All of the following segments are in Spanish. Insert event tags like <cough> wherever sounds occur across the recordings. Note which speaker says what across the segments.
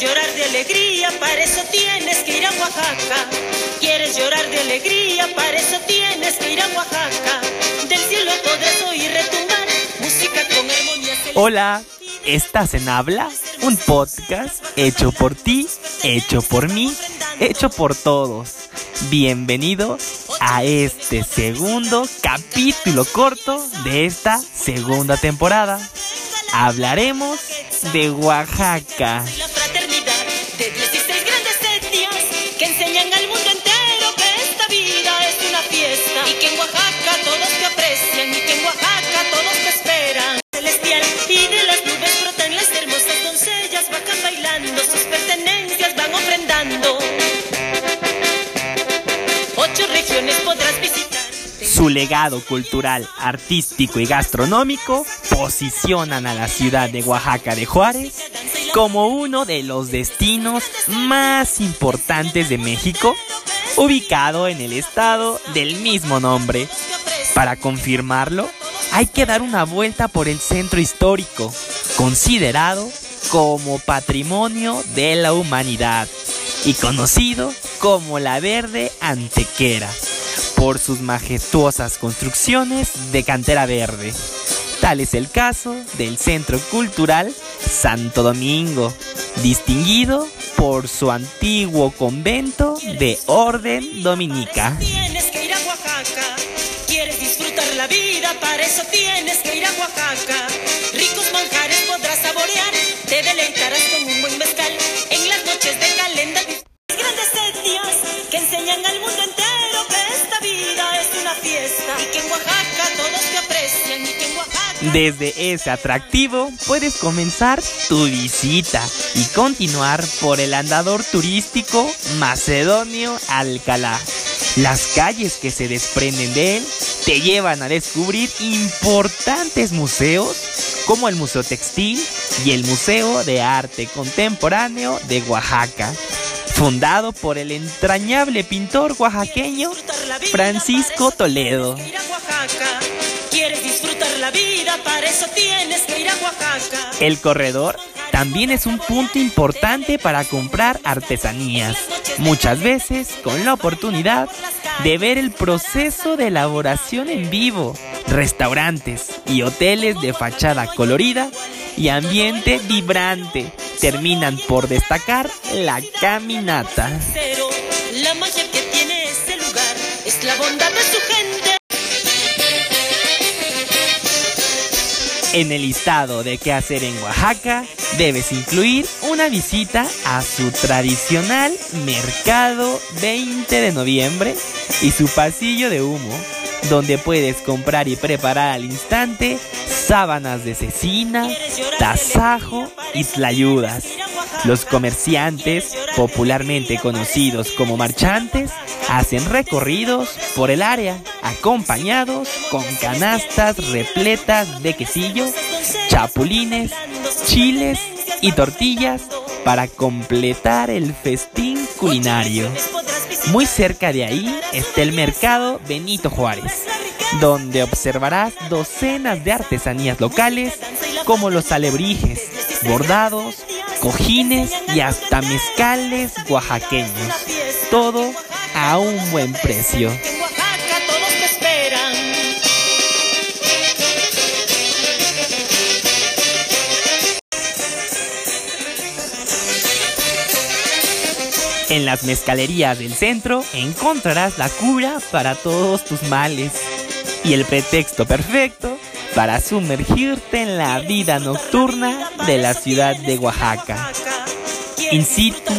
Speaker 1: ¿Quieres llorar de alegría? Para eso tienes que ir a Oaxaca. ¿Quieres llorar de alegría? Para eso tienes que ir a Oaxaca. Del cielo podrás oír retumbar música con armonía
Speaker 2: Hola, ¿estás en Habla? Un podcast hecho por ti, hecho por mí, hecho por todos. Bienvenido a este segundo capítulo corto de esta segunda temporada. Hablaremos de Oaxaca.
Speaker 1: Y de las nubes brotan las hermosas doncellas, bailando, sus pertenencias van ofrendando. Ocho regiones podrás visitar.
Speaker 2: Su legado cultural, artístico y gastronómico posicionan a la ciudad de Oaxaca de Juárez como uno de los destinos más importantes de México, ubicado en el estado del mismo nombre. Para confirmarlo, hay que dar una vuelta por el centro histórico, considerado como patrimonio de la humanidad y conocido como la Verde Antequera por sus majestuosas construcciones de cantera verde. Tal es el caso del Centro Cultural Santo Domingo, distinguido por su antiguo convento de Orden Dominica.
Speaker 1: Quieres disfrutar la vida, para eso tienes que ir a Oaxaca. Ricos manjares podrás saborear, te deleitarás con un buen mezcal. En las noches de calenda, grandes etnias que enseñan al mundo entero que esta vida es una fiesta y que en Oaxaca todos te aprecian y que en Oaxaca.
Speaker 2: Desde ese atractivo puedes comenzar tu visita y continuar por el andador turístico Macedonio Alcalá. Las calles que se desprenden de él te llevan a descubrir importantes museos como el Museo Textil y el Museo de Arte Contemporáneo de Oaxaca, fundado por el entrañable pintor oaxaqueño Francisco Toledo. El corredor también es un punto importante para comprar artesanías, muchas veces con la oportunidad de ver el proceso de elaboración en vivo, restaurantes y hoteles de fachada colorida y ambiente vibrante terminan por destacar la caminata.
Speaker 1: La magia que tiene ese lugar es la bondad de su gente.
Speaker 2: En el listado de qué hacer en Oaxaca, debes incluir una visita a su tradicional mercado 20 de noviembre y su pasillo de humo, donde puedes comprar y preparar al instante sábanas de cecina, tasajo y tlayudas. Los comerciantes, popularmente conocidos como marchantes, hacen recorridos por el área acompañados con canastas repletas de quesillo, chapulines, chiles y tortillas para completar el festín culinario. Muy cerca de ahí está el mercado Benito Juárez, donde observarás docenas de artesanías locales como los alebrijes, bordados, cojines y hasta mezcales oaxaqueños. Todo a un buen precio.
Speaker 1: En
Speaker 2: las mezcalerías del centro encontrarás la cura para todos tus males y el pretexto perfecto para sumergirte en la vida nocturna de la ciudad de Oaxaca. In situ,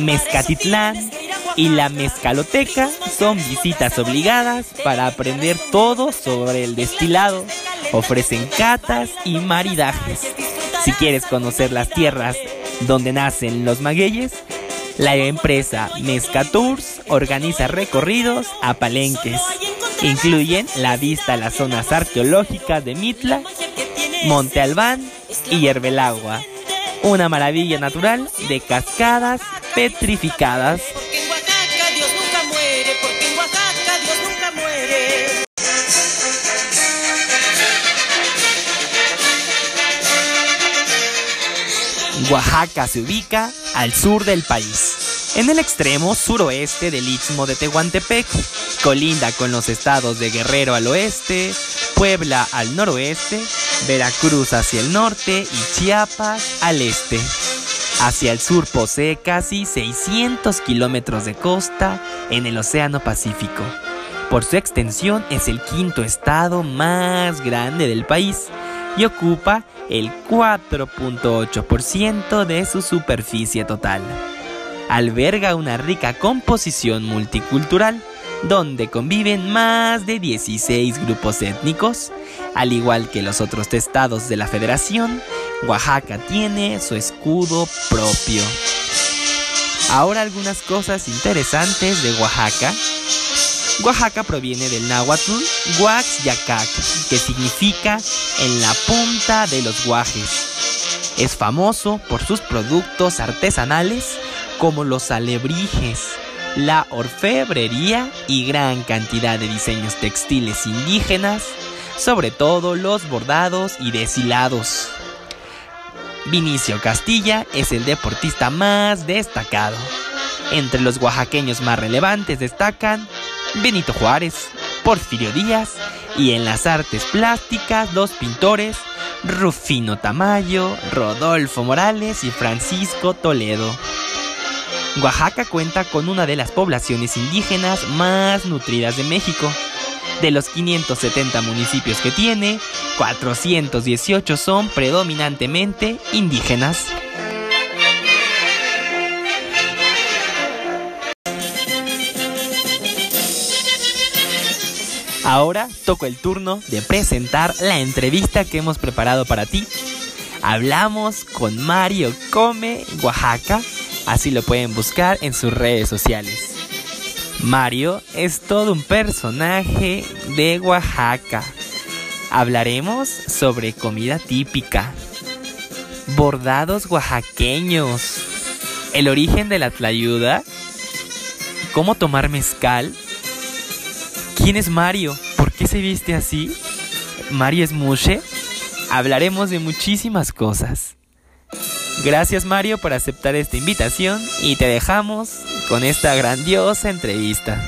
Speaker 2: Mezcatitlán y la Mezcaloteca son visitas obligadas para aprender todo sobre el destilado. Ofrecen catas y maridajes. Si quieres conocer las tierras donde nacen los magueyes, la empresa Mezca Tours organiza recorridos a palenques. Incluyen la vista a las zonas arqueológicas de Mitla, Monte Albán y Yerbelagua. Una maravilla natural de cascadas petrificadas.
Speaker 1: Oaxaca
Speaker 2: se ubica al sur del país. En el extremo suroeste del istmo de Tehuantepec, colinda con los estados de Guerrero al oeste, Puebla al noroeste, Veracruz hacia el norte y Chiapas al este. Hacia el sur posee casi 600 kilómetros de costa en el Océano Pacífico. Por su extensión es el quinto estado más grande del país y ocupa el 4.8% de su superficie total alberga una rica composición multicultural donde conviven más de 16 grupos étnicos. Al igual que los otros estados de la federación, Oaxaca tiene su escudo propio. Ahora algunas cosas interesantes de Oaxaca. Oaxaca proviene del náhuatl Yacac, que significa en la punta de los guajes. Es famoso por sus productos artesanales como los alebrijes, la orfebrería y gran cantidad de diseños textiles indígenas, sobre todo los bordados y deshilados. Vinicio Castilla es el deportista más destacado. Entre los oaxaqueños más relevantes destacan Benito Juárez, Porfirio Díaz y en las artes plásticas los pintores Rufino Tamayo, Rodolfo Morales y Francisco Toledo. Oaxaca cuenta con una de las poblaciones indígenas más nutridas de México. De los 570 municipios que tiene, 418 son predominantemente indígenas. Ahora toco el turno de presentar la entrevista que hemos preparado para ti. Hablamos con Mario Come, Oaxaca, Así lo pueden buscar en sus redes sociales. Mario es todo un personaje de Oaxaca. Hablaremos sobre comida típica, bordados oaxaqueños, el origen de la tlayuda, cómo tomar mezcal, quién es Mario, por qué se viste así, Mario es Mushe. Hablaremos de muchísimas cosas. Gracias Mario por aceptar esta invitación y te dejamos con esta grandiosa entrevista.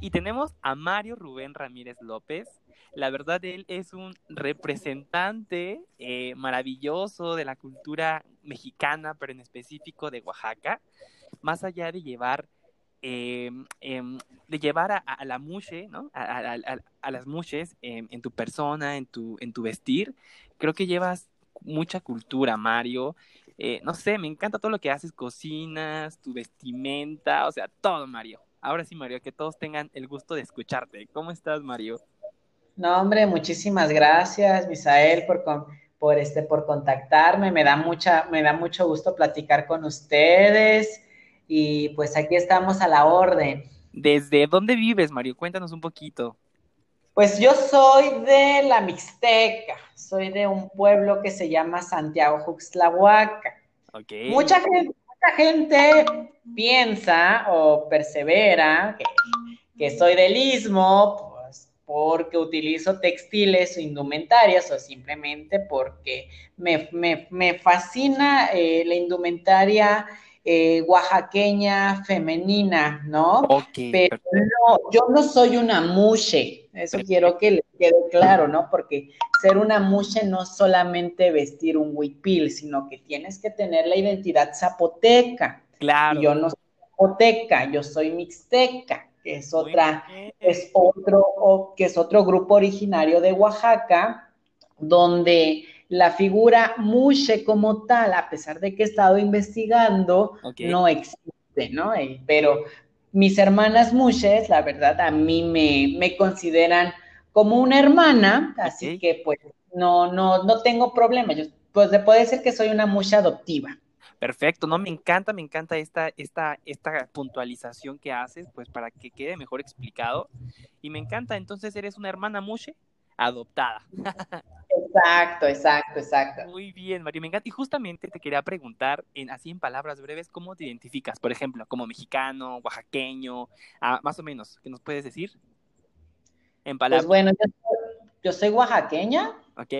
Speaker 2: Y tenemos a Mario Rubén Ramírez López. La verdad, él es un representante eh, maravilloso de la cultura mexicana, pero en específico de Oaxaca. Más allá de llevar, em, em, de llevar a, la mushe, ¿no? A, las mushes em, en tu persona, en tu, en tu vestir, creo que llevas mucha cultura, Mario. Eh, no sé, me encanta todo lo que haces, cocinas, tu vestimenta, o sea, todo, Mario. Ahora sí, Mario, que todos tengan el gusto de escucharte. ¿Cómo estás, Mario?
Speaker 3: No, hombre, muchísimas gracias, Misael, por, por, este, por contactarme. Me da, mucha, me da mucho gusto platicar con ustedes y pues aquí estamos a la orden.
Speaker 2: ¿Desde dónde vives, Mario? Cuéntanos un poquito.
Speaker 3: Pues yo soy de la Mixteca, soy de un pueblo que se llama Santiago Juxtlahuaca. Mucha, gente, mucha gente piensa o persevera que, soy del istmo, pues porque utilizo textiles o indumentarias o simplemente porque me, fascina eh, la indumentaria eh, oaxaqueña femenina, ¿no? Pero no, yo no soy una mushe, eso quiero que le quede claro, ¿no? Porque ser una mushe no solamente vestir un huipil, sino que tienes que tener la identidad zapoteca.
Speaker 2: Claro.
Speaker 3: yo no soy zapoteca, yo soy mixteca, que es otra, es otro, que es otro grupo originario de Oaxaca, donde la figura mushe como tal, a pesar de que he estado investigando, no existe, ¿no? Eh, pero mis hermanas mushes, la verdad, a mí me, consideran como una hermana, así que pues no, no, no tengo problema. Yo, pues puede ser que soy una musha adoptiva.
Speaker 2: Perfecto, no, me encanta, me encanta esta, esta, esta puntualización que haces, pues para que quede mejor explicado. Y me encanta, entonces eres una hermana mushe adoptada.
Speaker 3: Exacto, exacto, exacto.
Speaker 2: Muy bien, Mario, me encanta. Y justamente te quería preguntar, en, así en palabras breves, ¿cómo te identificas? Por ejemplo, como mexicano, oaxaqueño, ah, más o menos, ¿qué nos puedes decir?
Speaker 3: En pues palabras. Pues bueno, yo, soy oaxaqueña.
Speaker 2: Ok.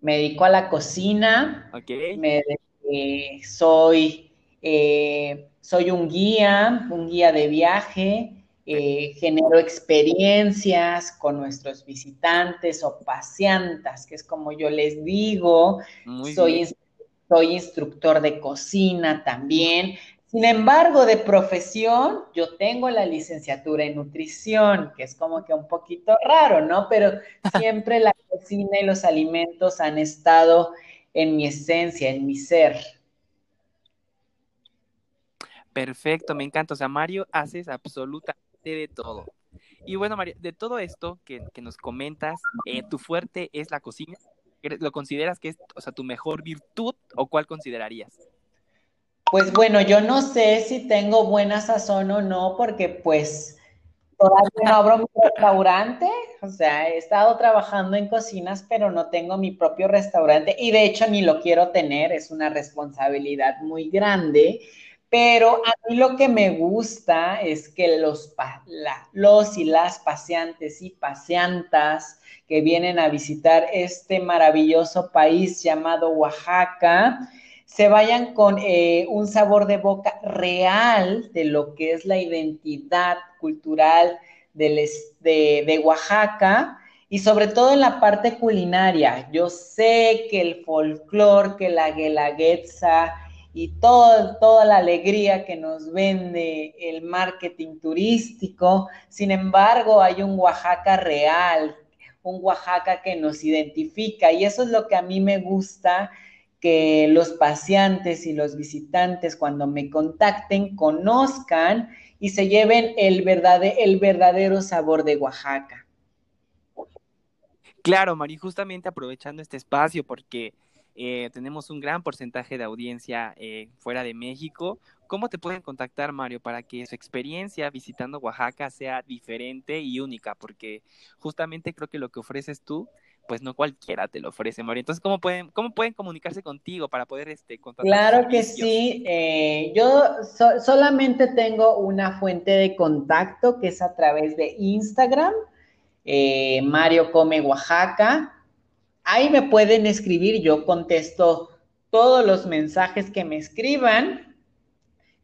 Speaker 3: me dedico a la cocina.
Speaker 2: Ok.
Speaker 3: Me eh, soy, eh, soy un guía, un guía de viaje, genero experiencias con nuestros visitantes o paseantas, que es como yo les digo, soy, soy instructor de cocina también, sin embargo, de profesión, yo tengo la licenciatura en nutrición, que es como que un poquito raro, ¿no? Pero <laughs> siempre la cocina y los alimentos han estado en mi esencia, en mi ser.
Speaker 2: Perfecto, me encanta. O sea, Mario, haces absolutamente de todo. Y bueno, Mario, de todo esto que, nos comentas, eh, ¿tu fuerte es la cocina? ¿Lo consideras que es, o sea, tu mejor virtud o cuál considerarías?
Speaker 3: Pues bueno, yo no sé si tengo buena sazón o no, porque pues todavía no abro mi restaurante, o sea, he estado trabajando en cocinas, pero no tengo mi propio restaurante y de hecho ni lo quiero tener, es una responsabilidad muy grande. Pero a mí lo que me gusta es que los, los y las paseantes y paseantas que vienen a visitar este maravilloso país llamado Oaxaca, se vayan con eh, un sabor de boca real de lo que es la identidad cultural de, de, Oaxaca y sobre todo en la parte culinaria. Yo sé que el folclore, que la guelaguetza y todo, toda la alegría que nos vende el marketing turístico, sin embargo hay un Oaxaca real, un Oaxaca que nos identifica y eso es lo que a mí me gusta que los pacientes y los visitantes cuando me contacten conozcan y se lleven el, el verdadero sabor de Oaxaca.
Speaker 2: Claro, Mari, justamente aprovechando este espacio porque eh, tenemos un gran porcentaje de audiencia eh, fuera de México. ¿Cómo te pueden contactar, Mario, para que su experiencia visitando Oaxaca sea diferente y única? Porque justamente creo que lo que ofreces tú pues no cualquiera te lo ofrece, Mario. Entonces, ¿cómo pueden, cómo pueden comunicarse contigo para poder este,
Speaker 3: Claro que sí. Eh, yo solamente tengo una fuente de contacto que es a través de Instagram, Mario Come Oaxaca. Ahí me pueden escribir, yo contesto todos los mensajes que me escriban.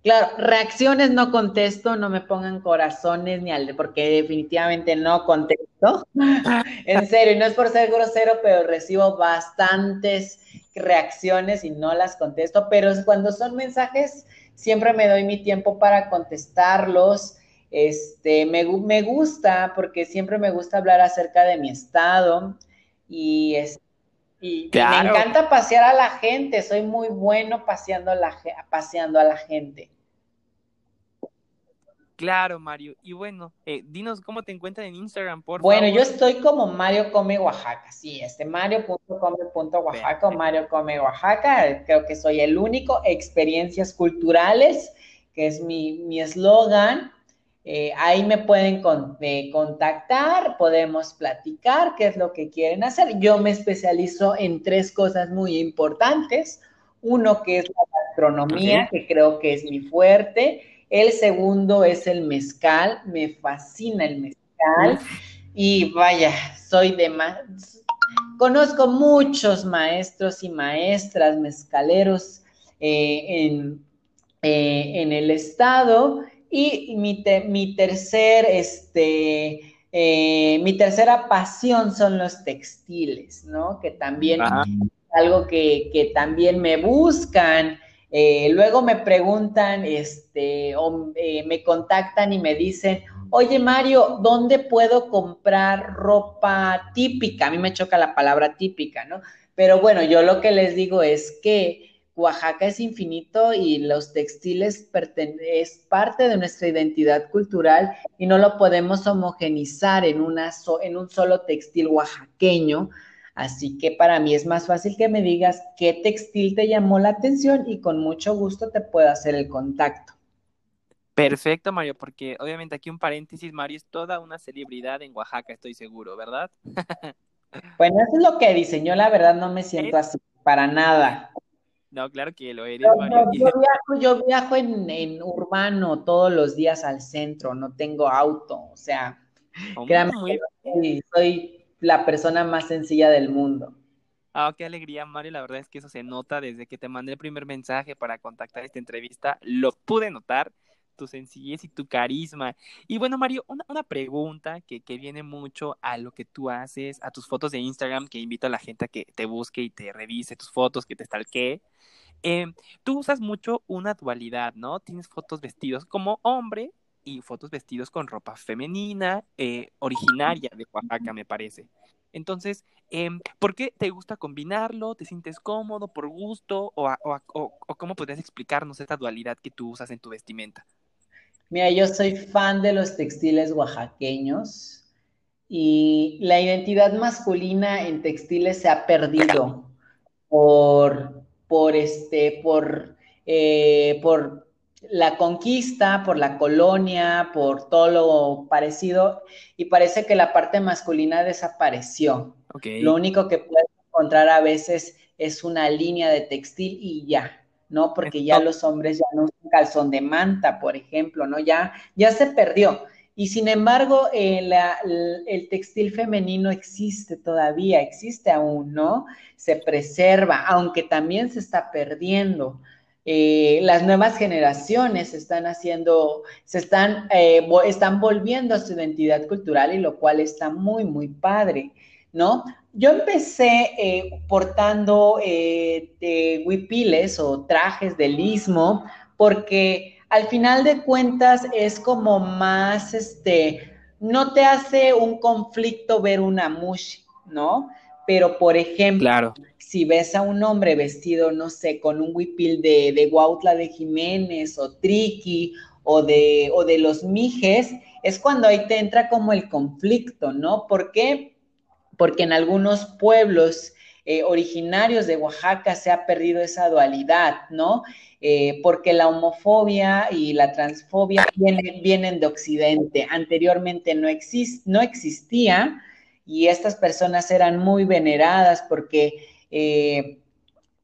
Speaker 3: Claro, reacciones no contesto, no me pongan corazones ni al, porque definitivamente no contesto. <laughs> en serio, no es por ser grosero, pero recibo bastantes reacciones y no las contesto, pero cuando son mensajes, siempre me doy mi tiempo para contestarlos. Este, me, me gusta, porque siempre me gusta hablar acerca de mi estado y este, y me encanta pasear a la gente, soy muy bueno paseando, la, paseando a la gente.
Speaker 2: Claro, Mario. Y bueno, eh, dinos cómo te encuentran en Instagram, por
Speaker 3: bueno, yo estoy como Mario Come Oaxaca, sí, este mario.come.oaxaca o Mario Come Oaxaca, creo que soy el único, experiencias culturales, que es mi eslogan. Eh, ahí me pueden contactar, podemos platicar qué es lo que quieren hacer. Yo me especializo en tres cosas muy importantes. Uno que es la gastronomía, que creo que es mi fuerte. El segundo es el mezcal, me fascina el mezcal. Y vaya, soy de más. Conozco muchos maestros y maestras mezcaleros eh, en, eh, en el estado y mi, mi tercer, este, eh, mi tercera pasión son los textiles, ¿no? Que también es algo que, también me buscan. Eh, luego me preguntan, este, o eh, me contactan y me dicen, oye Mario, ¿dónde puedo comprar ropa típica? A mí me choca la palabra típica, ¿no? Pero bueno, yo lo que les digo es que Oaxaca es infinito y los textiles es parte de nuestra identidad cultural y no lo podemos homogenizar en, una en un solo textil oaxaqueño. Así que para mí es más fácil que me digas qué textil te llamó la atención y con mucho gusto te puedo hacer el contacto.
Speaker 2: Perfecto, Mario, porque obviamente aquí un paréntesis, Mario es toda una celebridad en Oaxaca, estoy seguro, ¿verdad? <laughs>
Speaker 3: bueno, eso es lo que diseñó, la verdad no me siento así, para nada.
Speaker 2: No, claro que lo eres, Mario.
Speaker 3: yo viajo, en, urbano todos los días al centro, no tengo auto, o sea, oh, créanme, soy la persona más sencilla del mundo.
Speaker 2: Ah, qué alegría, Mario. La verdad es que eso se nota desde que te mandé el primer mensaje para contactar esta entrevista. Lo pude notar, tu sencillez y tu carisma. Y bueno, Mario, una, una pregunta que, que, viene mucho a lo que tú haces, a tus fotos de Instagram, que invito a la gente a que te busque y te revise tus fotos, que te stalkee. Eh, tú usas mucho una dualidad, ¿no? Tienes fotos vestidos como hombre y fotos vestidos con ropa femenina, eh, originaria de Oaxaca, me parece. Entonces, em, ¿por qué te gusta combinarlo? ¿Te sientes cómodo por gusto? ¿O, o, cómo podrías explicarnos esta dualidad que tú usas en tu vestimenta?
Speaker 3: Mira, yo soy fan de los textiles oaxaqueños y la identidad masculina en textiles se ha perdido por, por, este, por, eh, por la conquista, por la colonia, por todo lo parecido, y parece que la parte masculina desapareció. Lo único que puedes encontrar a veces es una línea de textil y ya, ¿no? Porque ya los hombres ya no usan calzón de manta, por ejemplo, ¿no? Ya, ya se perdió. Y sin embargo, el, el textil femenino existe todavía, existe aún, ¿no? Se preserva, aunque también se está perdiendo. Eh, las nuevas generaciones están haciendo, se están, eh, están volviendo a su identidad cultural y lo cual está muy, muy padre, ¿no? Yo empecé eh, portando huipiles o trajes del istmo porque al final de cuentas es como más, este, no te hace un conflicto ver una mushi, ¿no? Pero, por ejemplo, claro si ves a un hombre vestido, no sé, con un huipil de, de Guautla de Jiménez o Triqui o de, o de los Mijes, es cuando ahí te entra como el conflicto, ¿no? ¿Por qué? Porque en algunos pueblos eh, originarios de Oaxaca se ha perdido esa dualidad, ¿no? Eh, porque la homofobia y la transfobia vienen, vienen de Occidente. Anteriormente no, exist, no existía y estas personas eran muy veneradas porque eh,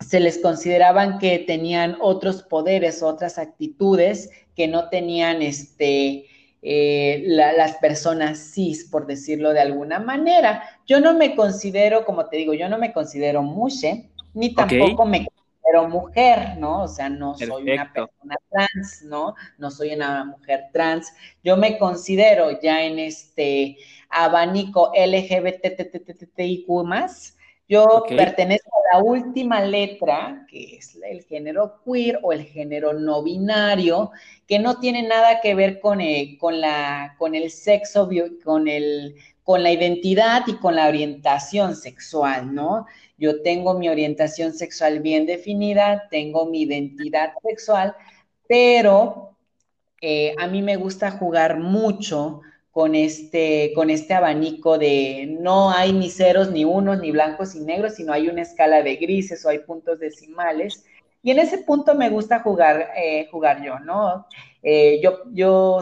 Speaker 3: se les consideraban que tenían otros poderes, otras actitudes que no tenían este, eh, las personas cis, por decirlo de alguna manera. Yo no me considero, como te digo, yo no me considero mushe, ni tampoco me considero mujer, ¿no? O sea, no soy una persona trans, ¿no? No soy una mujer trans. Yo me considero ya en este abanico LGBTTTIQ más, yo pertenezco a la última letra, que es el género queer o el género no binario, que no tiene nada que ver con, eh, con, la, con el sexo, con, el, con la identidad y con la orientación sexual, ¿no? Yo tengo mi orientación sexual bien definida, tengo mi identidad sexual, pero eh, a mí me gusta jugar mucho con este, con este abanico de no hay ni ceros, ni unos, ni blancos y negros, sino hay una escala de grises o hay puntos decimales. Y en ese punto me gusta jugar, eh, jugar yo, ¿no? Eh, yo, yo,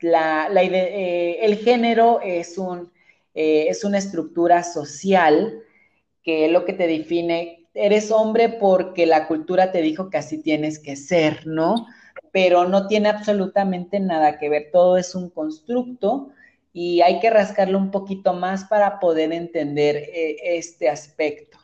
Speaker 3: la, la eh, el género es, un, es una estructura social que es lo que te define. Eres hombre porque la cultura te dijo que así tienes que ser, ¿no? Pero no tiene absolutamente nada que ver, todo es un constructo y hay que rascarlo un poquito más para poder entender eh, este aspecto.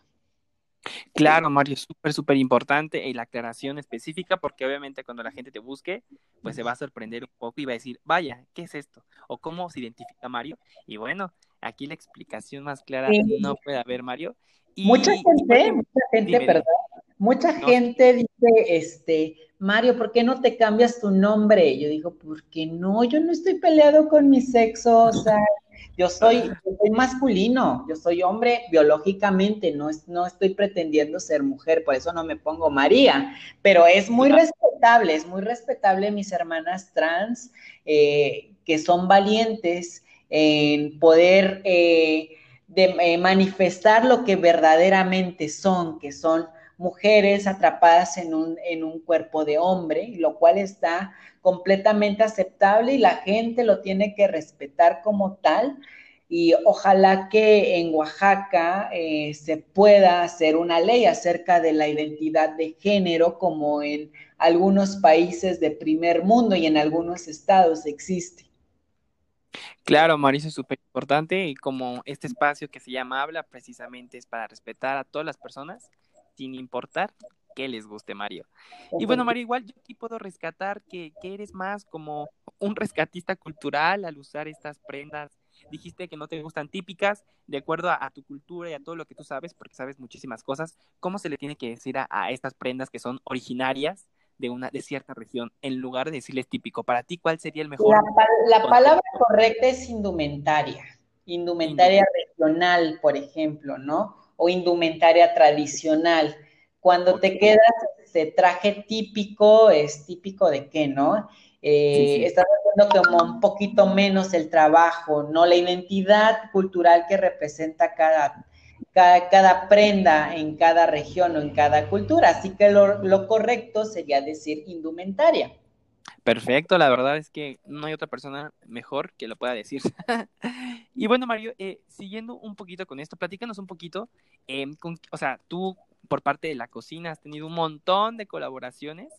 Speaker 2: Claro, Mario, súper, súper importante y la aclaración específica, porque obviamente cuando la gente te busque, pues se va a sorprender un poco y va a decir, vaya, ¿qué es esto? O cómo se identifica Mario. Y bueno, aquí la explicación más clara no puede haber, Mario.
Speaker 3: mucha gente, mucha gente, perdón, mucha gente dice, este, Mario, ¿por qué no te cambias tu nombre? Yo digo, ¿por qué no? Yo no estoy peleado con mi sexo, o <laughs> sea, yo soy, soy masculino, yo soy hombre biológicamente, no, no estoy pretendiendo ser mujer, por eso no me pongo María, pero es muy respetable, es muy respetable mis hermanas trans eh, que son valientes en poder eh, eh, manifestar lo que verdaderamente son, que son mujeres atrapadas en un, en un cuerpo de hombre, lo cual está completamente aceptable y la gente lo tiene que respetar como tal. Y ojalá que en Oaxaca eh, se pueda hacer una ley acerca de la identidad de género, como en algunos países de primer mundo y en algunos estados existe.
Speaker 2: Claro, Mauricio, es súper importante y como este espacio que se llama Habla precisamente es para respetar a todas las personas sin importar qué les guste, Mario. Y bueno, Mario, igual yo aquí puedo rescatar que, que eres más como un rescatista cultural al usar estas prendas dijiste que no te gustan típicas, de acuerdo a, tu cultura y a todo lo que tú sabes, porque sabes muchísimas cosas, ¿cómo se le tiene que decir a, estas prendas que son originarias de una de cierta región, en lugar de decirles típico? Para ti, ¿cuál sería el mejor?
Speaker 3: La, palabra correcta es indumentaria, indumentaria regional, por ejemplo, ¿no? O indumentaria tradicional. Cuando te quedas ese traje típico, es típico de qué, ¿no? Eh, estás haciendo como un poquito menos el trabajo, ¿no? La identidad cultural que representa cada, cada, prenda en cada región o en cada cultura. Así que lo, correcto sería decir indumentaria.
Speaker 2: Perfecto, la verdad es que no hay otra persona mejor que lo pueda decir. <laughs> y bueno, Mario, eh, siguiendo un poquito con esto, platícanos un poquito, em, o sea, tú por parte de la cocina has tenido un montón de colaboraciones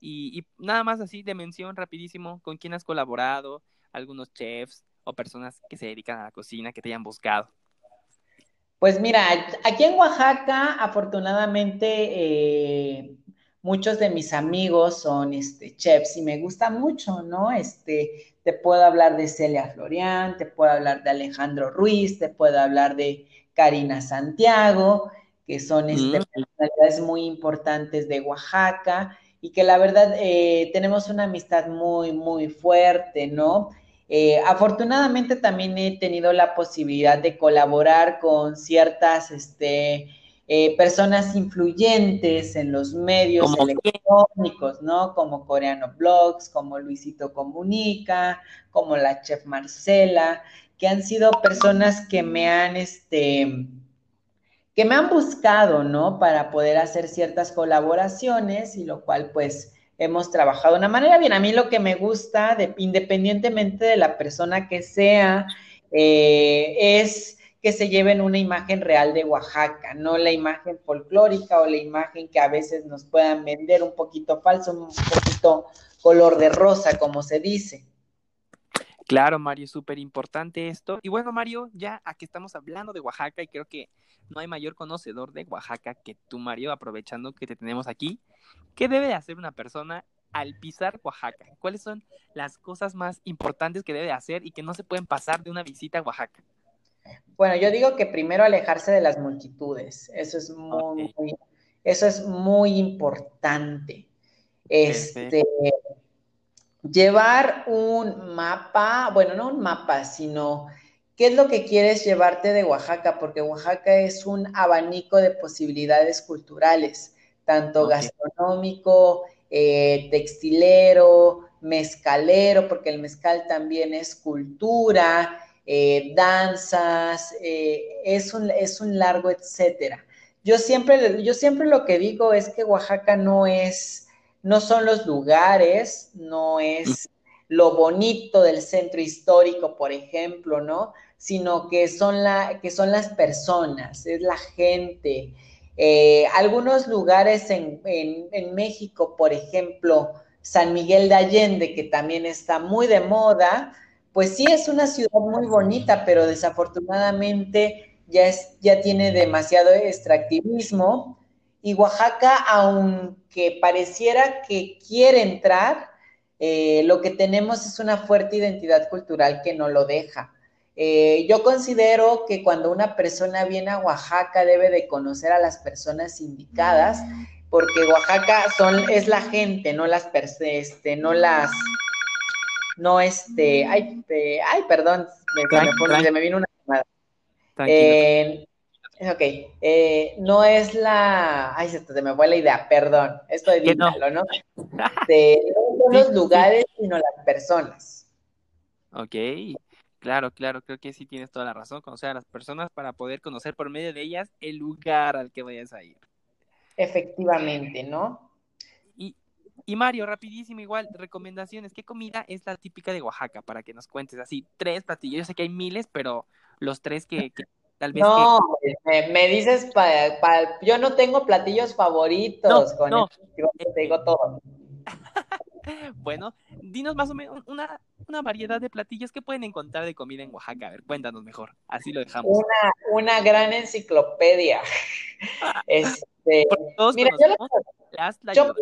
Speaker 2: y, nada más así de mención rapidísimo, ¿con quién has colaborado? Algunos chefs o personas que se dedican a la cocina que te hayan buscado.
Speaker 3: Pues mira, aquí en Oaxaca, afortunadamente, eh, muchos de mis amigos son este, chefs y me gusta mucho, ¿no? Este, te puedo hablar de Celia Florian, te puedo hablar de Alejandro Ruiz, te puedo hablar de Karina Santiago, que son este, mm. personalidades muy importantes de Oaxaca y que la verdad eh, tenemos una amistad muy, muy fuerte, ¿no? Eh, afortunadamente también he tenido la posibilidad de colaborar con ciertas este, eh, personas influyentes en los medios electrónicos, ¿no? Como Coreano Blogs, como Luisito Comunica, como la chef Marcela, que han sido personas que me han, este, que me han buscado, ¿no? Para poder hacer ciertas colaboraciones y lo cual pues hemos trabajado de una manera bien. A mí lo que me gusta, independientemente de la persona que sea, eh, es que se lleven una imagen real de Oaxaca, no la imagen folclórica o la imagen que a veces nos puedan vender un poquito falso, un poquito color de rosa, como se dice.
Speaker 2: Claro, Mario, súper importante esto. Y bueno, Mario, ya aquí estamos hablando de Oaxaca y creo que no hay mayor conocedor de Oaxaca que tú, Mario, aprovechando que te tenemos aquí. ¿Qué debe hacer una persona al pisar Oaxaca? ¿Cuáles son las cosas más importantes que debe hacer y que no se pueden pasar de una visita a Oaxaca?
Speaker 3: Bueno, yo digo que primero alejarse de las multitudes. Eso es muy, eso es muy importante. Este, llevar un mapa, bueno, no un mapa, sino ¿Qué es lo que quieres llevarte de Oaxaca? Porque Oaxaca es un abanico de posibilidades culturales, tanto gastronómico, eh, textilero, mezcalero, porque el mezcal también es cultura, eh, danzas, eh, es, un, es un largo etcétera. Yo siempre, yo siempre lo que digo es que Oaxaca no es, no son los lugares, no es lo bonito del centro histórico, por ejemplo, ¿no? sino que son, la, que son las personas, es la gente. Eh, algunos lugares en, en, México, por ejemplo, San Miguel de Allende, que también está muy de moda, pues sí es una ciudad muy bonita, pero desafortunadamente ya, es, ya tiene demasiado extractivismo. Y Oaxaca, aunque pareciera que quiere entrar, eh, lo que tenemos es una fuerte identidad cultural que no lo deja. Eh, yo considero que cuando una persona viene a Oaxaca debe de conocer a las personas indicadas, porque Oaxaca son, es la gente, no las, este, no las, no este, ay, ay perdón, me, me, vino una llamada. Eh, ok, eh, no es la, ay, se, me fue la idea, perdón, esto de no. ¿no? <laughs> De, no son los lugares, sino las personas.
Speaker 2: Ok. Claro, claro, creo que sí tienes toda la razón, conocer a las personas para poder conocer por medio de ellas el lugar al que vayas a ir.
Speaker 3: Efectivamente, ¿no?
Speaker 2: Y, Mario, rapidísimo igual, recomendaciones, ¿qué comida es la típica de Oaxaca? Para que nos cuentes así, tres platillos, yo sé que hay miles, pero los tres que, tal vez...
Speaker 3: No, me, dices, yo no tengo platillos favoritos, con no. te digo todo. <laughs>
Speaker 2: bueno, dinos más o menos una, una variedad de platillos que pueden encontrar de comida en Oaxaca. A ver, cuéntanos mejor. Así lo dejamos.
Speaker 3: Una, una gran enciclopedia. <laughs> este, mira, yo, yo,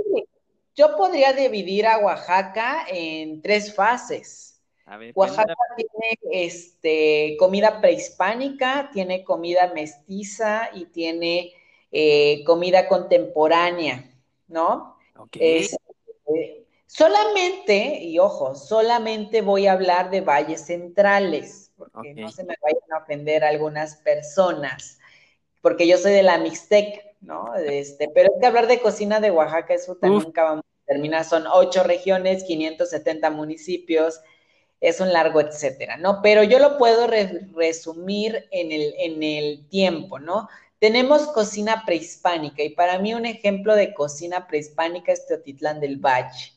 Speaker 3: podría dividir a Oaxaca en tres fases. Oaxaca tiene este, comida prehispánica, tiene comida mestiza y tiene eh, comida contemporánea, ¿no? Este, solamente, y ojo, solamente voy a hablar de valles centrales, porque no se me vayan a ofender algunas personas, porque yo soy de la Mixtec, ¿no? <laughs> Este, pero es que hablar de cocina de Oaxaca, eso también nunca vamos a terminar, son ocho regiones, 570 municipios, es un largo etcétera, ¿no? Pero yo lo puedo resumir en el, en el tiempo, ¿no? Tenemos cocina prehispánica y para mí un ejemplo de cocina prehispánica es Teotitlán del Valle.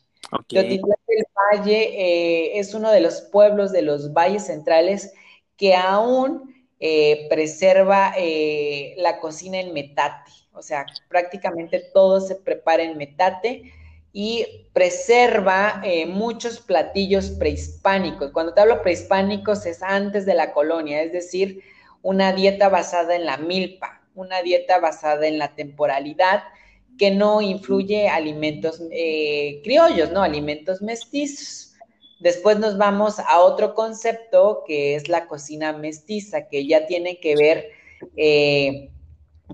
Speaker 3: Teotitlán del Valle eh, es uno de los pueblos de los valles centrales que aún eh, preserva eh, la cocina en metate. O sea, prácticamente todo se prepara en metate y preserva muchos platillos prehispánicos. Cuando te hablo prehispánicos es antes de la colonia, es decir, una dieta basada en la milpa una dieta basada en la temporalidad que no influye alimentos eh, criollos, ¿no? Alimentos mestizos. Después nos vamos a otro concepto que es la cocina mestiza, que ya tiene que ver eh,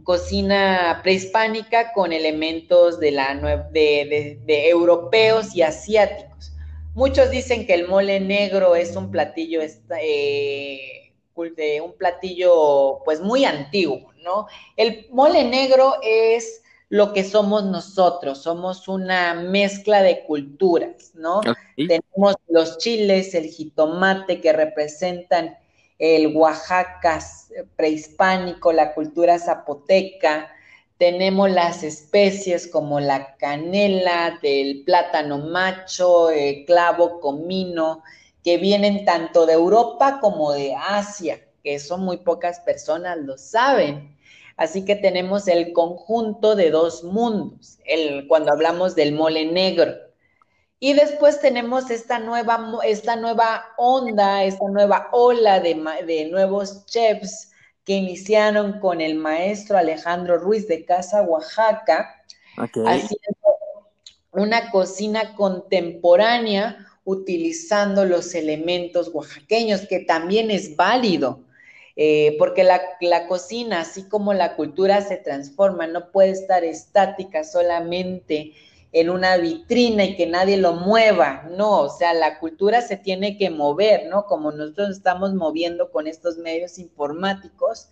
Speaker 3: cocina prehispánica con elementos de, la, de, de, europeos y asiáticos. Muchos dicen que el mole negro es un platillo eh, un platillo pues muy antiguo, ¿no? El mole negro es lo que somos nosotros, somos una mezcla de culturas, ¿no? Tenemos los chiles, el jitomate que representan el Oaxaca prehispánico, la cultura zapoteca, tenemos las especies como la canela, del plátano macho, el clavo, comino, que vienen tanto de Europa como de Asia, que eso muy pocas personas lo saben. Así que tenemos el conjunto de dos mundos, cuando hablamos del mole negro. Y después tenemos esta nueva, esta nueva onda, esta nueva ola de, de nuevos chefs que iniciaron con el maestro Alejandro Ruiz de Casa Oaxaca, haciendo una cocina contemporánea utilizando los elementos oaxaqueños, que también es válido, eh, porque la, la, cocina, así como la cultura se transforma, no puede estar estática solamente en una vitrina y que nadie lo mueva, no, o sea, la cultura se tiene que mover, ¿no? Como nosotros estamos moviendo con estos medios informáticos,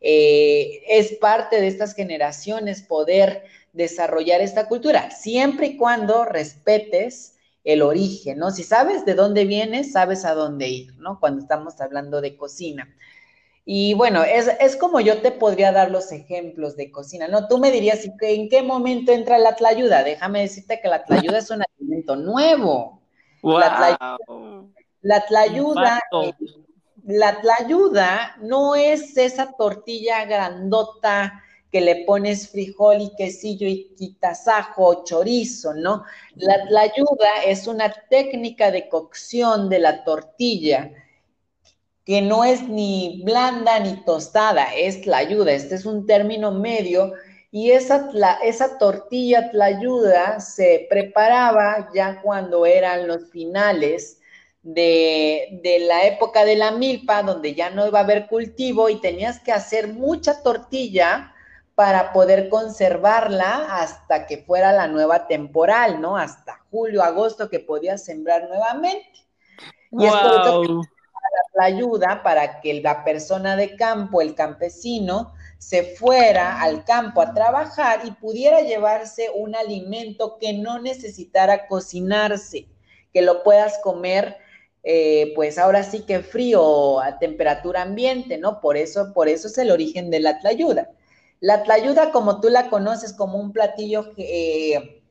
Speaker 3: eh, es parte de estas generaciones poder desarrollar esta cultura, siempre y cuando respetes el origen, ¿no? Si sabes de dónde vienes, sabes a dónde ir, ¿no? Cuando estamos hablando de cocina. Y bueno, es, como yo te podría dar los ejemplos de cocina, ¿no? Tú me dirías, ¿en qué momento entra la tlayuda? Déjame decirte que la tlayuda es un alimento nuevo. La tlayuda, eh, la tlayuda no es esa tortilla grandota que le pones frijol y quesillo y quitas ajo o chorizo, ¿no? La ayuda es una técnica de cocción de la tortilla que no es ni blanda ni tostada, es la ayuda, este es un término medio y esa, esa tortilla tlayuda se preparaba ya cuando eran los finales de, de, la época de la milpa, donde ya no iba a haber cultivo y tenías que hacer mucha tortilla para poder conservarla hasta que fuera la nueva temporal, ¿no? Hasta julio, agosto que podías sembrar nuevamente. Y es la ayuda para que la persona de campo, el campesino, se fuera al campo a trabajar y pudiera llevarse un alimento que no necesitara cocinarse, que lo puedas comer, eh, pues ahora sí que frío a temperatura ambiente, ¿no? Por eso, por eso es el origen de la tlayuda. La tlayuda, como tú la conoces como un platillo eh,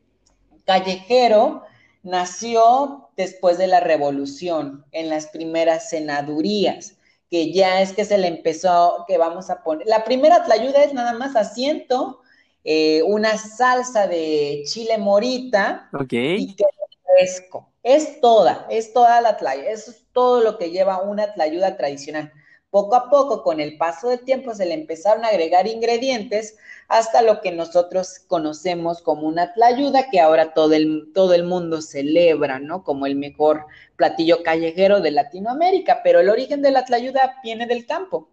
Speaker 3: callejero, nació después de la revolución, en las primeras senadurías, que ya es que se le empezó, que vamos a poner. La primera tlayuda es nada más asiento, eh, una salsa de chile morita, y fresco. Es toda, es toda la tlayuda, eso es todo lo que lleva una tlayuda tradicional. Poco a poco, con el paso del tiempo, se le empezaron a agregar ingredientes hasta lo que nosotros conocemos como una tlayuda, que ahora todo el, todo el mundo celebra, ¿no? Como el mejor platillo callejero de Latinoamérica, pero el origen de la tlayuda viene del campo.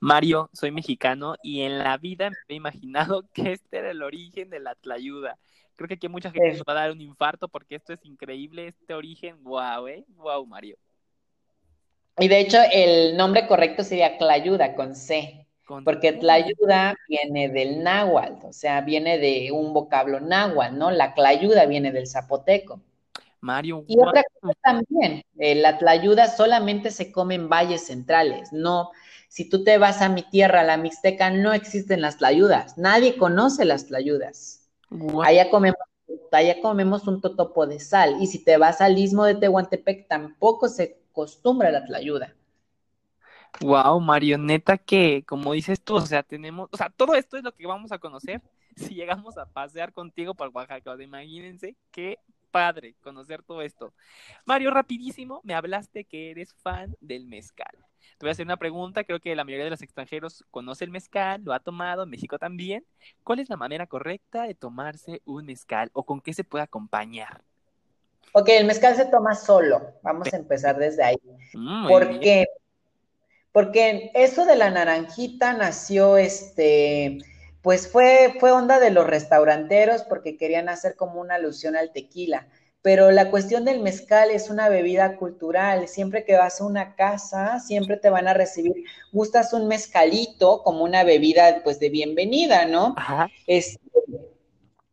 Speaker 2: Mario, soy mexicano y en la vida me he imaginado <laughs> que este era el origen de la tlayuda. Creo que aquí mucha gente nos va a dar un infarto porque esto es increíble, este origen, wow, ¿eh? Wow, Mario.
Speaker 3: Y de hecho, el nombre correcto sería Tlayuda con C, porque Tlayuda viene del náhuatl, o sea, viene de un vocablo náhuatl, ¿no? La Tlayuda viene del zapoteco.
Speaker 2: Mario.
Speaker 3: Y otra cosa también, eh, la Tlayuda solamente se come en valles centrales, no. Si tú te vas a mi tierra, la Mixteca, no existen las tlayudas. Nadie conoce las tlayudas. Allá comemos, allá comemos un totopo de sal. Y si te vas al istmo de Tehuantepec, tampoco se acostumbra la tlayuda.
Speaker 2: Wow, marioneta que, como dices tú, o sea, tenemos, o sea, todo esto es lo que vamos a conocer <laughs> si llegamos a pasear contigo por Oaxaca. imagínense qué padre conocer todo esto. Mario, rapidísimo, me hablaste que eres fan del mezcal. Te voy a hacer una pregunta, creo que la mayoría de los extranjeros conoce el mezcal, lo ha tomado, México también. ¿Cuál es la manera correcta de tomarse un mezcal o con qué se puede acompañar?
Speaker 3: Ok, el mezcal se toma solo. Vamos a empezar desde ahí. Mm, ¿Por qué? Porque eso de la naranjita nació, este, pues fue, fue onda de los restauranteros porque querían hacer como una alusión al tequila. Pero la cuestión del mezcal es una bebida cultural. Siempre que vas a una casa, siempre te van a recibir. Gustas un mezcalito como una bebida, pues, de bienvenida, ¿no? Ajá. Este,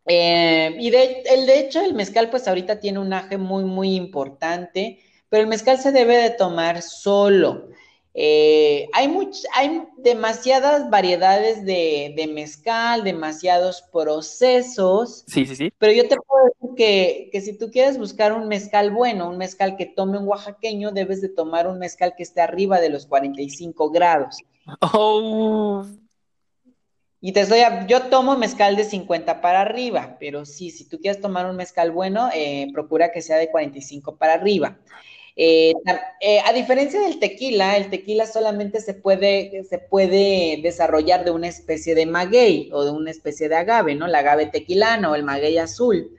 Speaker 3: eh, y de, el, de hecho, el mezcal, pues ahorita tiene un aje muy, muy importante, pero el mezcal se debe de tomar solo. Eh, hay, hay demasiadas variedades de, de, mezcal, demasiados procesos.
Speaker 2: Sí, sí, sí.
Speaker 3: Pero yo te puedo decir que, que, si tú quieres buscar un mezcal bueno, un mezcal que tome un oaxaqueño, debes de tomar un mezcal que esté arriba de los 45 grados. <laughs>
Speaker 2: Oh,
Speaker 3: y te estoy, yo tomo mezcal de 50 para arriba, pero sí, si tú quieres tomar un mezcal bueno, eh, procura que sea de 45 para arriba. Eh, eh, a diferencia del tequila, el tequila solamente se puede, se puede desarrollar de una especie de maguey o de una especie de agave, ¿no? El agave tequilano o el maguey azul.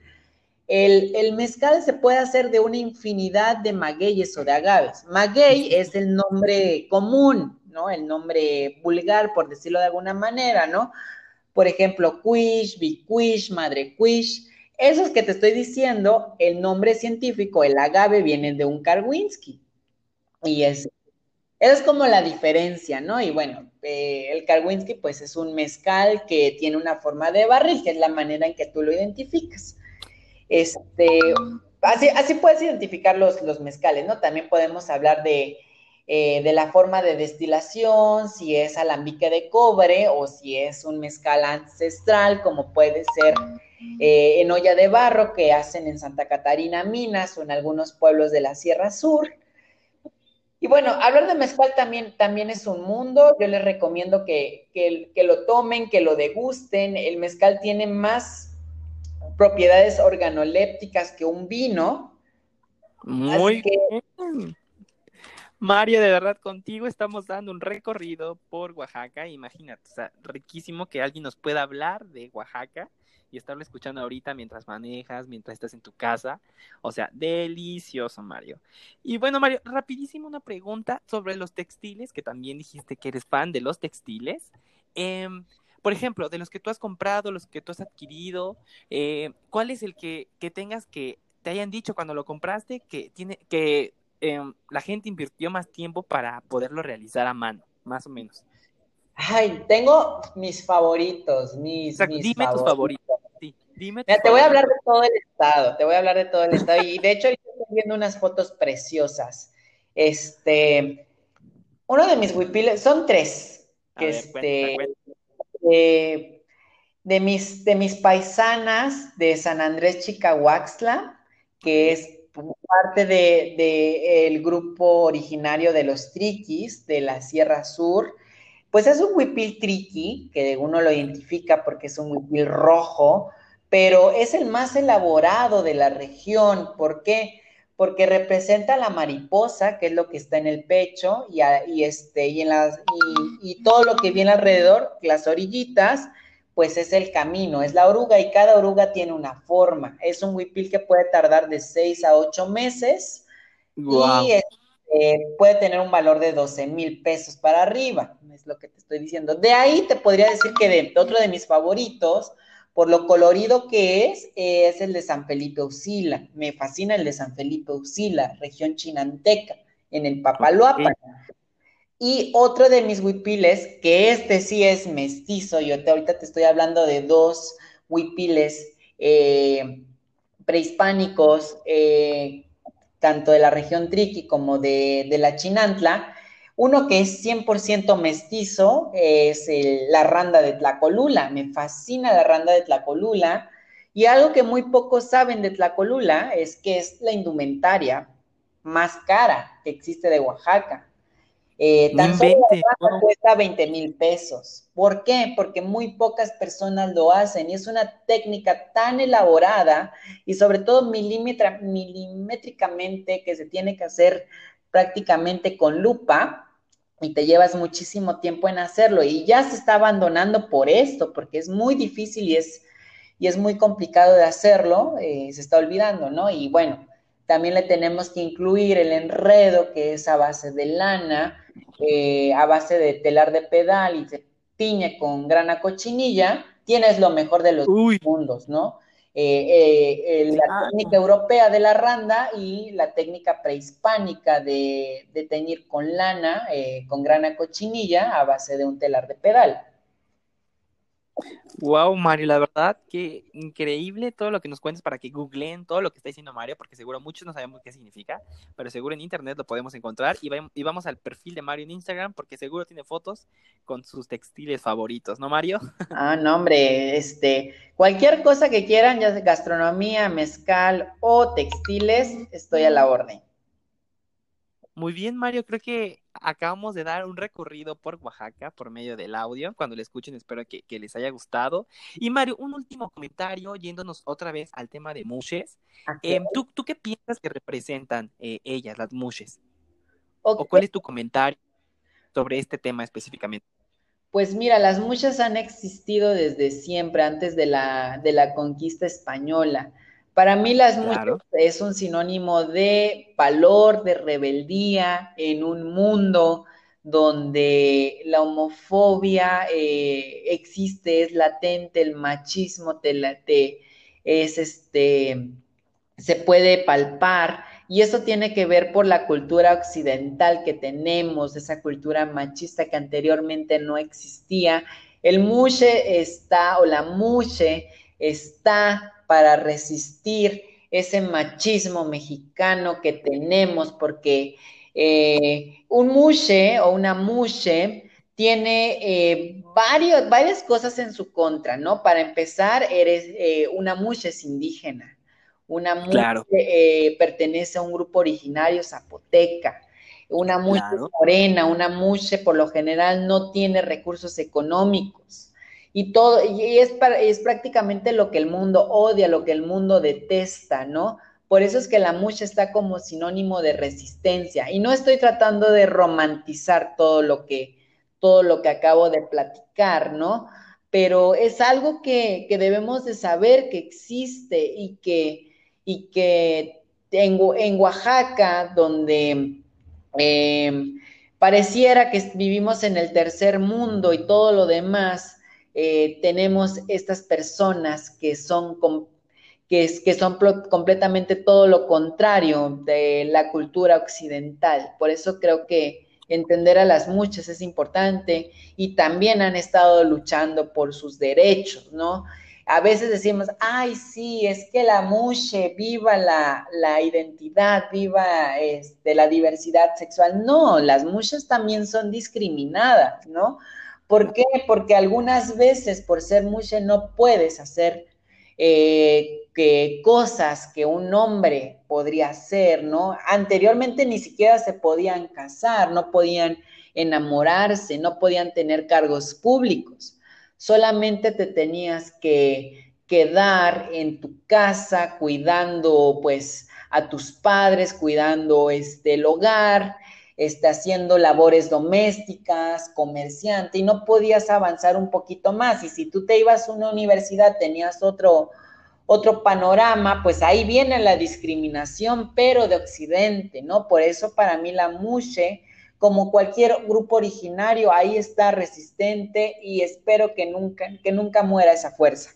Speaker 3: El, el, mezcal se puede hacer de una infinidad de magueyes o de agaves. Maguey es el nombre común, ¿no? El nombre vulgar, por decirlo de alguna manera, ¿no? Por ejemplo, quish, biquish, madre quish. Esos que te estoy diciendo, el nombre científico, el agave, viene de un Karwinski. Y es, es como la diferencia, ¿no? Y bueno, eh, el Karwinski, pues es un mezcal que tiene una forma de barril, que es la manera en que tú lo identificas. Este, así, así puedes identificar los, los mezcales, ¿no? También podemos hablar de eh, de la forma de destilación, si es alambique de cobre o si es un mezcal ancestral, como puede ser eh, en olla de barro que hacen en Santa Catarina, Minas o en algunos pueblos de la Sierra Sur. Y bueno, hablar de mezcal también, también es un mundo. Yo les recomiendo que, que, lo tomen, que lo degusten. El mezcal tiene más propiedades organolépticas que un vino.
Speaker 2: Muy bien. Mario, de verdad, contigo estamos dando un recorrido por Oaxaca. Imagínate, o sea, riquísimo que alguien nos pueda hablar de Oaxaca y estarlo escuchando ahorita mientras manejas, mientras estás en tu casa. O sea, delicioso, Mario. Y bueno, Mario, rapidísimo una pregunta sobre los textiles, que también dijiste que eres fan de los textiles. Em, por ejemplo, de los que tú has comprado, los que tú has adquirido, eh, ¿cuál es el que, que tengas que te hayan dicho cuando lo compraste que tiene que Em, la gente invirtió más tiempo para poderlo realizar a mano, más o menos.
Speaker 3: Ay, tengo mis favoritos, mis,
Speaker 2: dime tus favoritos. dime
Speaker 3: te voy a hablar de todo el estado, te voy a hablar de todo el estado. Y de hecho, estoy viendo unas fotos preciosas. Este, uno de mis huipiles, son tres. este, De, mis, de mis paisanas de San Andrés Chicahuaxla, que es parte del de, grupo originario de los triquis de la Sierra Sur, pues es un huipil triqui, que uno lo identifica porque es un huipil rojo, pero es el más elaborado de la región. ¿Por qué? Porque representa la mariposa, que es lo que está en el pecho, y, este, y, en las, y, todo lo que viene alrededor, las orillitas, pues es el camino, es la oruga, y cada oruga tiene una forma. Es un huipil que puede tardar de seis a ocho meses. Y este, puede tener un valor de 12 mil pesos para arriba, es lo que te estoy diciendo. De ahí te podría decir que de, otro de mis favoritos, por lo colorido que es, es el de San Felipe Usila. Me fascina el de San Felipe Usila, región chinanteca, en el Papaloapan. Y otro de mis huipiles, que este sí es mestizo, yo te, ahorita te estoy hablando de dos huipiles eh, prehispánicos, eh, tanto de la región Triqui como de, de la Chinantla, uno que es 100% mestizo es la randa de Tlacolula. Me fascina la randa de Tlacolula. Y algo que muy pocos saben de Tlacolula es que es la indumentaria más cara que existe de Oaxaca. Eh, tan solo cuesta 20 mil pesos. ¿Por qué? Porque muy pocas personas lo hacen y es una técnica tan elaborada y sobre todo milimétricamente que se tiene que hacer prácticamente con lupa y te llevas muchísimo tiempo en hacerlo y ya se está abandonando por esto, porque es muy difícil y es, y es muy complicado de hacerlo, eh, se está olvidando, ¿no? Y bueno, también le tenemos que incluir el enredo, que es a base de lana, eh, a base de telar de pedal y se tiñe con grana cochinilla, tienes lo mejor de los mundos, ¿no? Eh, eh, la técnica europea de la randa y la técnica prehispánica de, teñir con lana, con grana cochinilla a base de un telar de pedal.
Speaker 2: Wow, Mario, la verdad que increíble todo lo que nos cuentas para que googleen todo lo que está diciendo Mario, porque seguro muchos no sabemos qué significa, pero seguro en internet lo podemos encontrar y, vamos al perfil de Mario en Instagram porque seguro tiene fotos con sus textiles favoritos, ¿no, Mario? <laughs>
Speaker 3: Ah, no, hombre, este, cualquier cosa que quieran, ya sea gastronomía, mezcal o textiles, estoy a la orden.
Speaker 2: Muy bien, Mario, creo que acabamos de dar un recorrido por Oaxaca por medio del audio. Cuando lo escuchen, espero que, les haya gustado. Y Mario, un último comentario, yéndonos otra vez al tema de mushes. Em, ¿tú, ¿tú, qué piensas que representan eh, ellas, las mushes? ¿O cuál es tu comentario sobre este tema específicamente?
Speaker 3: Pues mira, las mushes han existido desde siempre, antes de la, de la conquista española. Para mí las mujeres es un sinónimo de valor, de rebeldía en un mundo donde la homofobia eh, existe, es latente, el machismo te, te, es este, se puede palpar. Y eso tiene que ver por la cultura occidental que tenemos, esa cultura machista que anteriormente no existía. El mushe está, o la mushe está para resistir ese machismo mexicano que tenemos, porque eh, un mushe o una mushe tiene eh, varios, varias cosas en su contra, ¿no? Para empezar, eres eh, una mushe es indígena, una mushe pertenece a un grupo originario zapoteca, una mushe morena, una mushe por lo general no tiene recursos económicos y todo, y es, es prácticamente lo que el mundo odia, lo que el mundo detesta, ¿no? Por eso es que la mucha está como sinónimo de resistencia. Y no estoy tratando de romantizar todo lo que, todo lo que acabo de platicar, ¿no? Pero es algo que, debemos de saber que existe y que, y que en, en Oaxaca, donde eh, pareciera que vivimos en el tercer mundo y todo lo demás, eh, tenemos estas personas que son, que, que son completamente todo lo contrario de la cultura occidental. Por eso creo que entender a las muchas es importante y también han estado luchando por sus derechos, ¿no? A veces decimos, ay, sí, es que la muche, viva la, identidad, viva este, la diversidad sexual. No, las muchas también son discriminadas, ¿no? ¿Por qué? Porque algunas veces por ser mujer no puedes hacer eh, que cosas que un hombre podría hacer, ¿no? Anteriormente ni siquiera se podían casar, no podían enamorarse, no podían tener cargos públicos. Solamente te tenías que, quedar en tu casa cuidando pues a tus padres, cuidando este, el hogar, este, haciendo labores domésticas, comerciante, y no podías avanzar un poquito más. Y si tú te ibas a una universidad, tenías otro, otro panorama, pues ahí viene la discriminación, pero de Occidente, ¿no? Por eso para mí la Mushe, como cualquier grupo originario, ahí está resistente y espero que nunca, que nunca muera esa fuerza.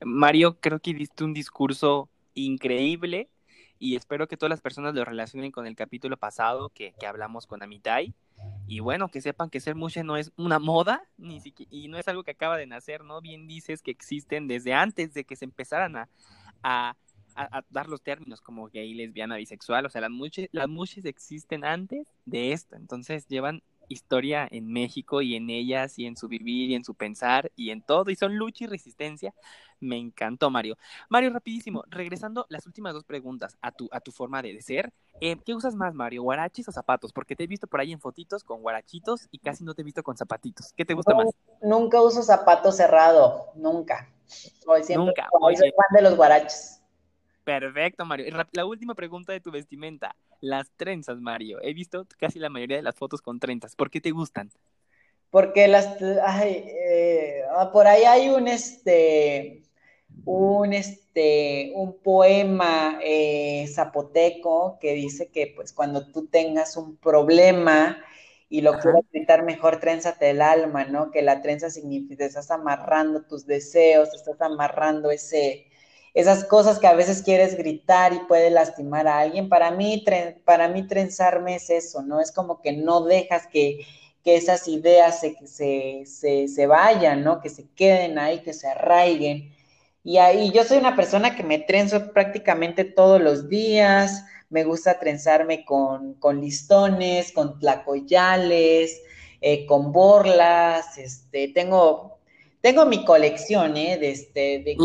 Speaker 2: Mario, creo que diste un discurso increíble y espero que todas las personas lo relacionen con el capítulo pasado que, que hablamos con Amitai. Y bueno, que sepan que ser mushe no es una moda ni y no es algo que acaba de nacer, ¿no? Bien dices que existen desde antes de que se empezaran a, a, a, dar los términos como gay, lesbiana, bisexual. O sea, las mushes, las existen antes de esto. Entonces llevan historia en México y en ellas y en su vivir y en su pensar y en todo. Y son lucha y resistencia me encantó, Mario. Mario, rapidísimo, regresando las últimas dos preguntas a tu, a tu forma de, ser. Eh, ¿Qué usas más, Mario? ¿Guaraches o zapatos? Porque te he visto por ahí en fotitos con guarachitos y casi no te he visto con zapatitos. ¿Qué te gusta más?
Speaker 3: Nunca uso zapato cerrado, nunca. nunca. Hoy soy fan de los guaraches.
Speaker 2: Perfecto, Mario. La última pregunta de tu vestimenta. Las trenzas, Mario. He visto casi la mayoría de las fotos con trenzas. ¿Por qué te gustan?
Speaker 3: Porque las, ay, eh, ah, por ahí hay un, este, un, este, un poema eh, zapoteco que dice que pues cuando tú tengas un problema y lo quieras gritar mejor, trénzate el alma, ¿no? Que la trenza significa, estás amarrando tus deseos, estás amarrando ese, esas cosas que a veces quieres gritar y puede lastimar a alguien. Para mí, para mí trenzarme es eso, ¿no? Es como que no dejas que, que esas ideas se, se, se, se vayan, ¿no? Que se queden ahí, que se arraiguen y ahí yo soy una persona que me trenzo prácticamente todos los días, me gusta trenzarme con, listones, con tlacoyales, eh, con borlas, este, tengo, tengo mi colección ¿eh? de, este,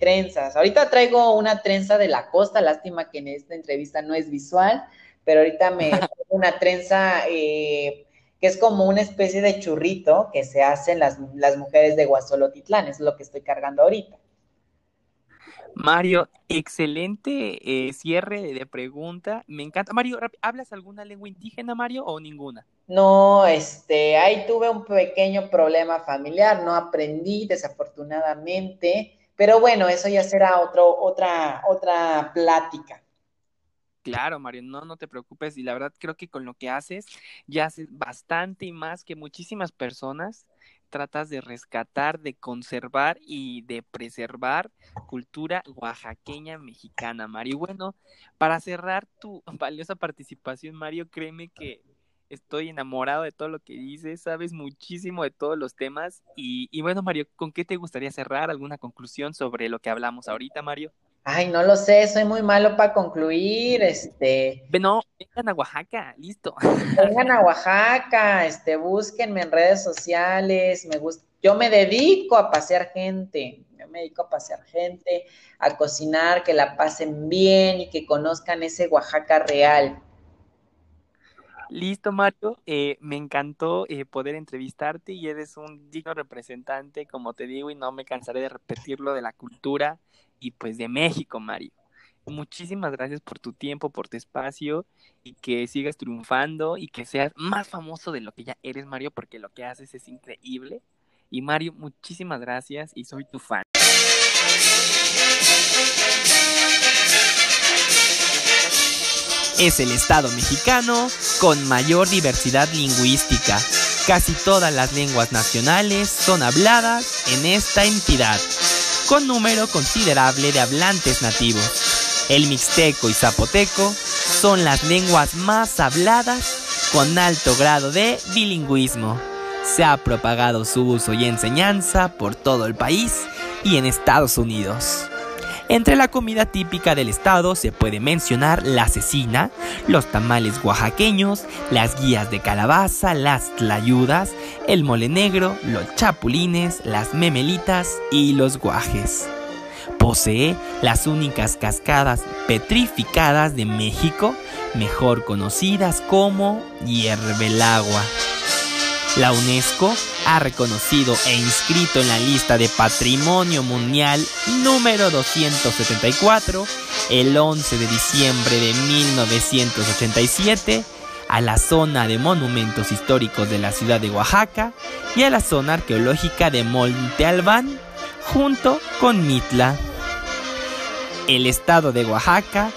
Speaker 3: trenzas. Ahorita traigo una trenza de la costa, lástima que en esta entrevista no es visual, pero ahorita me <laughs> una trenza eh, que es como una especie de churrito que se hacen las, las mujeres de Guasolotitlán, es lo que estoy cargando ahorita.
Speaker 2: Mario, excelente eh, cierre de pregunta. Me encanta. Mario, ¿hablas alguna lengua indígena, Mario, o ninguna?
Speaker 3: No, este, ahí tuve un pequeño problema familiar, no aprendí desafortunadamente, pero bueno, eso ya será otro, otra, otra plática.
Speaker 2: Claro, Mario, no, no te preocupes. Y la verdad creo que con lo que haces, ya haces bastante y más que muchísimas personas. Tratas de rescatar, de conservar y de preservar cultura oaxaqueña mexicana, Mario. Bueno, para cerrar tu <laughs> valiosa participación, Mario, créeme que estoy enamorado de todo lo que dices, sabes muchísimo de todos los temas. Y, y bueno, Mario, ¿con qué te gustaría cerrar? ¿Alguna conclusión sobre lo que hablamos ahorita, Mario?
Speaker 3: Ay, no lo sé, soy muy malo para concluir, este.
Speaker 2: No, vengan a Oaxaca, listo.
Speaker 3: Vengan a Oaxaca, este, búsquenme en redes sociales, me gusta, yo me dedico a pasear gente, yo me dedico a pasear gente, a cocinar, que la pasen bien y que conozcan ese Oaxaca real.
Speaker 2: Listo, Mario. Eh, me encantó eh, poder entrevistarte y eres un digno representante, como te digo, y no me cansaré de repetirlo, de la cultura y pues de México, Mario. Muchísimas gracias por tu tiempo, por tu espacio y que sigas triunfando y que seas más famoso de lo que ya eres, Mario, porque lo que haces es increíble. Y Mario, muchísimas gracias y soy tu fan. Es el Estado mexicano con mayor diversidad lingüística. Casi todas las lenguas nacionales son habladas en esta entidad con número considerable de hablantes nativos. El mixteco y zapoteco son las lenguas más habladas con alto grado de bilingüismo. Se ha propagado su uso y enseñanza por todo el país y en Estados Unidos. Entre la comida típica del estado se puede mencionar la cecina, los tamales oaxaqueños, las guías de calabaza, las tlayudas, el mole negro, los chapulines, las memelitas y los guajes. Posee las únicas cascadas petrificadas de México, mejor conocidas como hierve el agua. La UNESCO ha reconocido e inscrito en la lista de Patrimonio Mundial número 274 el 11 de diciembre de 1987 a la zona de monumentos históricos de la ciudad de Oaxaca y a la zona arqueológica de Monte Albán junto con Mitla. El estado de Oaxaca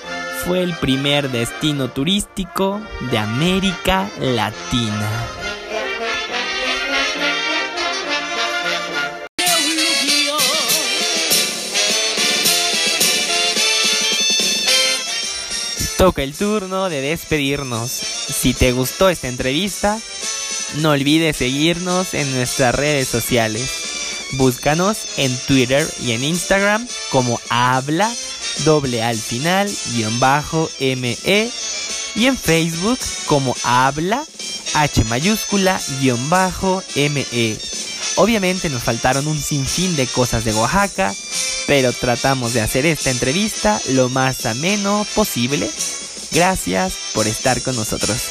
Speaker 2: fue el primer destino turístico de América Latina. Toca el turno de despedirnos. Si te gustó esta entrevista, no olvides seguirnos en nuestras redes sociales. Búscanos en Twitter y en Instagram como habla doble al final guion bajo me y en Facebook como habla h mayúscula guion bajo me. Obviamente nos faltaron un sinfín de cosas de Oaxaca, pero tratamos de hacer esta entrevista lo más ameno posible. Gracias por estar con nosotros.